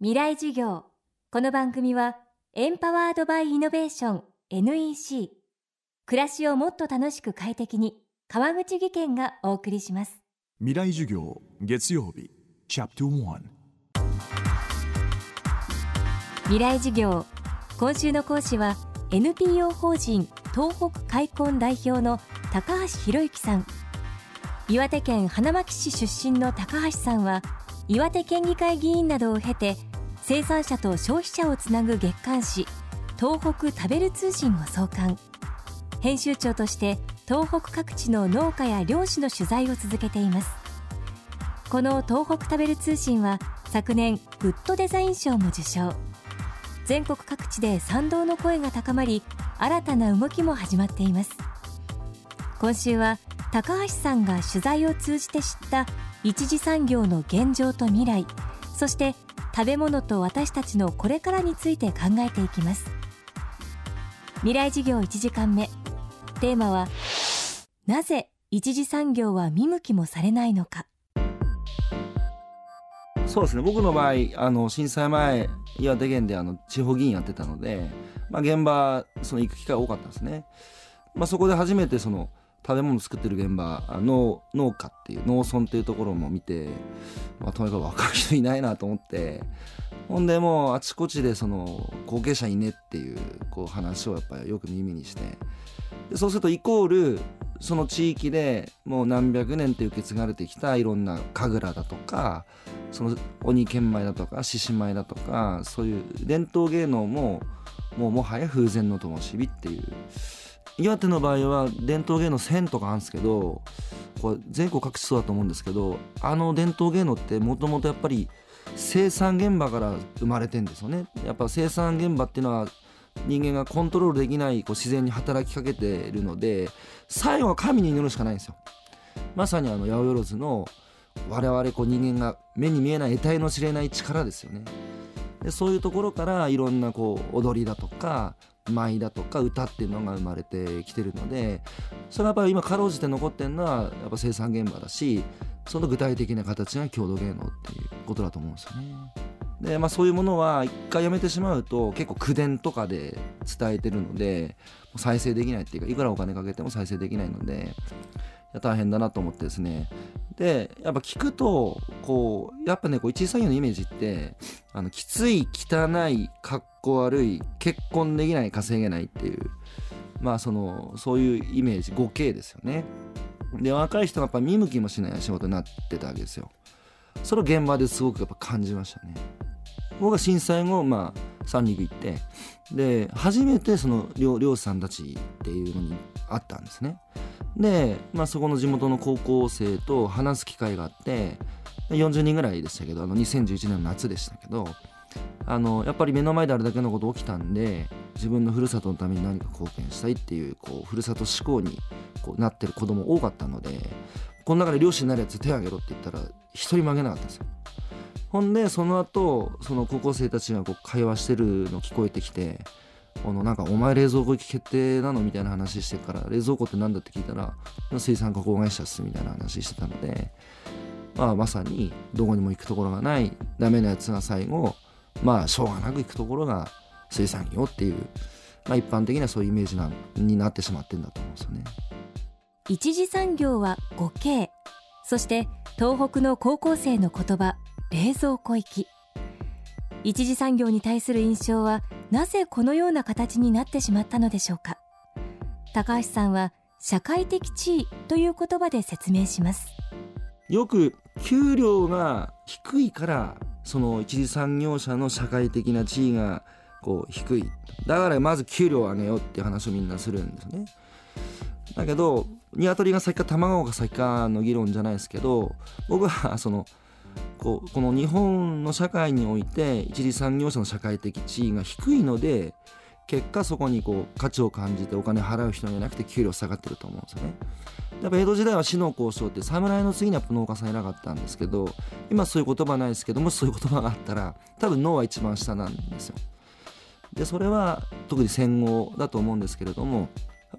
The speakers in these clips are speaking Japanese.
未来授業。この番組はエンパワードバイイノベーション NEC 暮らしをもっと楽しく快適に川口義賢がお送りします。未来授業月曜日チャプター未来授業。今週の講師は NPO 法人東北開墾代表の高橋博之さん。岩手県花巻市出身の高橋さんは岩手県議会議員などを経て生産者と消費者をつなぐ月刊誌東北食べる通信を創刊。編集長として東北各地の農家や漁師の取材を続けています。この東北食べる通信は昨年グッドデザイン賞も受賞。全国各地で賛同の声が高まり新たな動きも始まっています。今週は高橋さんが取材を通じて知った一次産業の現状と未来そして食べ物と私たちのこれからについて考えていきます。未来事業1時間目。テーマはなぜ一次産業は見向きもされないのか。そうですね。僕の場合あの震災前岩手県であの地方議員やってたので、まあ、現場その行く機会多かったんですね、まあ、そこで初めてその食べ物作ってる現場農農家っていう農村っていうところも見て、まあ、とにかく若い人いないなと思ってほんでもうあちこちでその後継者いねっていうこう話をやっぱりよく耳にしてでそうするとイコールその地域でもう何百年って受け継がれてきたいろんな神楽だとかその鬼剣舞だとか獅子舞だとかそういう伝統芸能ももうもはや風前の灯火っていう岩手の場合は伝統芸能1000とかあるんですけどこれ全国各地そうだと思うんですけどあの伝統芸能ってもともとやっぱり生産現場から生まれてんですよね。やっぱ生産現場っていうのは人間がコントロールできないこう自然に働きかけているので最後は神に祈るしかないんですよ。まさにあの八百万の我々こう人間が目に見えない得体の知れない力ですよね。でそういうところからいろんなこう踊りだとか舞だとか歌っていうのが生まれてきてるのでそれはやっぱり今かろうじて残ってるのはやっぱ生産現場だしその具体的な形が郷土芸能っていうことだと思うんですよね。でまあそういうものは一回やめてしまうと結構口伝とかで伝えてるので再生できないっていうかいくらお金かけても再生できないので大変だなと思ってですね。でやっぱ聞くとこうやっぱねこう一次作業のイメージってあのきつい汚いかっこ悪い結婚できない稼げないっていうまあそのそういうイメージ 5K ですよね。で若い人がやっぱ見向きもしない仕事になってたわけですよ。それを現場ですごくやっぱ感じましたね。僕は震災後まあ三陸行ってで初めてその漁師さんたちっていうのに会ったんですね。で、まあ、そこの地元の高校生と話す機会があって40人ぐらいでしたけどあの2011年の夏でしたけどあのやっぱり目の前であれだけのこと起きたんで自分のふるさとのために何か貢献したいっていうこうふるさと志向にこうなってる子供多かったのでこの中で漁師になるやつ手を挙げろって言ったら一人も挙げなかったんですよ。ほんでその後その高校生たちがこう会話してるの聞こえてきてこのなんかお前冷蔵庫行き決定なの？みたいな話してから冷蔵庫って何だって聞いたら水産加工会社っすみたいな話してたので、まあ、まさにどこにも行くところがないダメなやつが最後まあしょうがなく行くところが水産業っていう、まあ、一般的にはそういうイメージなになってしまってんだと思うんですよね。一次産業は 5K そして東北の高校生の言葉冷蔵庫行き。一次産業に対する印象はなぜこのような形になってしまったのでしょうか？高橋さんは社会的地位という言葉で説明します。よく給料が低いからその一次産業者の社会的な地位がこう低い。だからまず給料を上げようってう話をみんなするんですね。だけど鶏が先か卵が先かの議論じゃないですけど僕はそのこうこの日本の社会において一次産業者の社会的地位が低いので結果そこにこう価値を感じてお金払う人じゃなくて給料下がってると思うんですよね。やっぱ江戸時代は死の交渉って侍の次にやっぱ農家さん偉かったんですけど今そういう言葉ないですけどもしそういう言葉があったら多分脳は一番下なんですよ。でそれは特に戦後だと思うんですけれどもやっ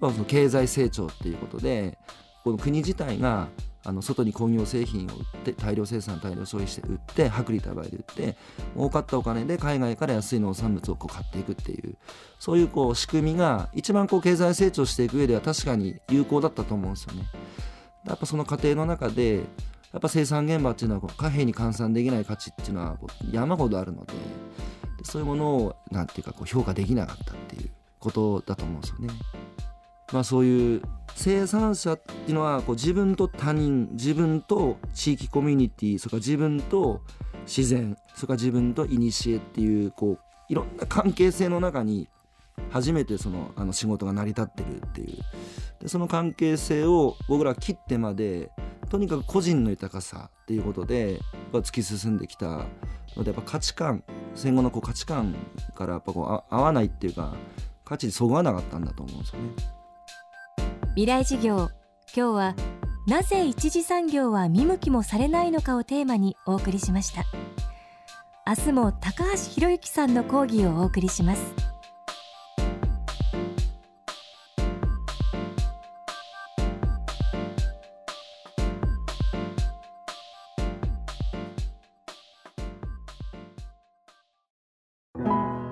ぱその経済成長っていうことでこの国自体があの外に工業製品を売って大量生産大量消費して売って薄利多売で売って儲かったお金で海外から安い農産物をこう買っていくっていうそういうこう仕組みが一番こう経済成長していく上では確かに有効だったと思うんですよね。やっぱその過程の中でやっぱ生産現場っていうのはこう貨幣に換算できない価値っていうのは山ほどあるのでそういうものをなんていうかこう評価できなかったっていうことだと思うんですよね。まあ、そういう生産者っていうのはこう自分と他人自分と地域コミュニティそれから自分と自然それから自分と古っていうこういろんな関係性の中に初めてそのあの仕事が成り立ってるっていうでその関係性を僕ら切ってまでとにかく個人の豊かさっていうことで突き進んできたのでやっぱ価値観戦後のこう価値観からやっぱこう合わないっていうか価値にそぐわなかったんだと思うんですよね。未来事業。今日はなぜ一次産業は見向きもされないのかをテーマにお送りしました。明日も高橋博之さんの講義をお送りします。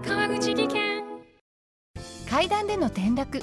川口技研。階段での転落